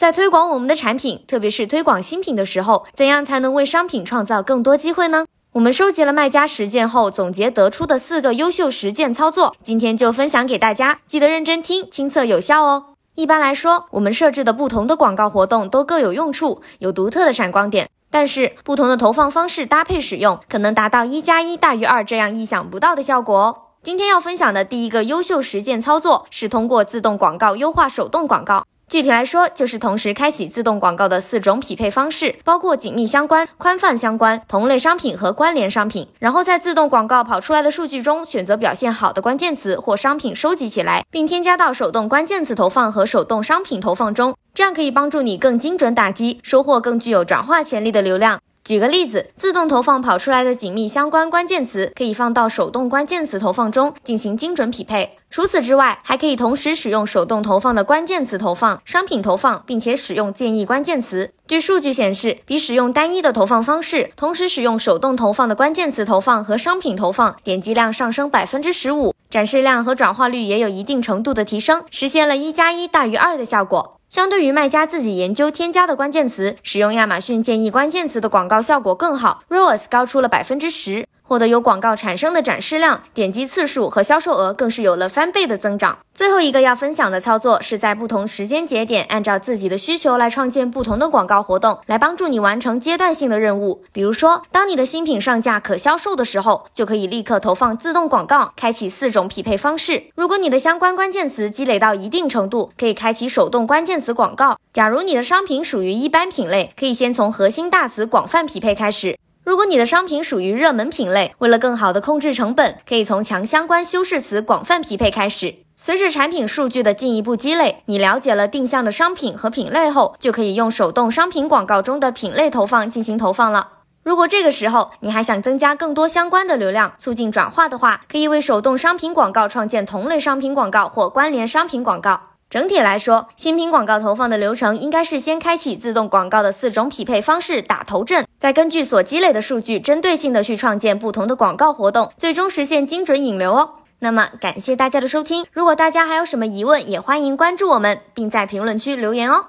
在推广我们的产品，特别是推广新品的时候，怎样才能为商品创造更多机会呢？我们收集了卖家实践后总结得出的四个优秀实践操作，今天就分享给大家，记得认真听，亲测有效哦。一般来说，我们设置的不同的广告活动都各有用处，有独特的闪光点，但是不同的投放方式搭配使用，可能达到一加一大于二这样意想不到的效果哦。今天要分享的第一个优秀实践操作是通过自动广告优化手动广告。具体来说，就是同时开启自动广告的四种匹配方式，包括紧密相关、宽泛相关、同类商品和关联商品。然后在自动广告跑出来的数据中，选择表现好的关键词或商品收集起来，并添加到手动关键词投放和手动商品投放中，这样可以帮助你更精准打击，收获更具有转化潜力的流量。举个例子，自动投放跑出来的紧密相关关键词，可以放到手动关键词投放中进行精准匹配。除此之外，还可以同时使用手动投放的关键词投放、商品投放，并且使用建议关键词。据数据显示，比使用单一的投放方式，同时使用手动投放的关键词投放和商品投放，点击量上升百分之十五，展示量和转化率也有一定程度的提升，实现了一加一大于二的效果。相对于卖家自己研究添加的关键词，使用亚马逊建议关键词的广告效果更好，ROAS 高出了百分之十。获得由广告产生的展示量、点击次数和销售额更是有了翻倍的增长。最后一个要分享的操作是在不同时间节点，按照自己的需求来创建不同的广告活动，来帮助你完成阶段性的任务。比如说，当你的新品上架可销售的时候，就可以立刻投放自动广告，开启四种匹配方式。如果你的相关关键词积累到一定程度，可以开启手动关键词广告。假如你的商品属于一般品类，可以先从核心大词广泛匹配开始。如果你的商品属于热门品类，为了更好的控制成本，可以从强相关修饰词广泛匹配开始。随着产品数据的进一步积累，你了解了定向的商品和品类后，就可以用手动商品广告中的品类投放进行投放了。如果这个时候你还想增加更多相关的流量，促进转化的话，可以为手动商品广告创建同类商品广告或关联商品广告。整体来说，新品广告投放的流程应该是先开启自动广告的四种匹配方式打头阵，再根据所积累的数据，针对性的去创建不同的广告活动，最终实现精准引流哦。那么感谢大家的收听，如果大家还有什么疑问，也欢迎关注我们，并在评论区留言哦。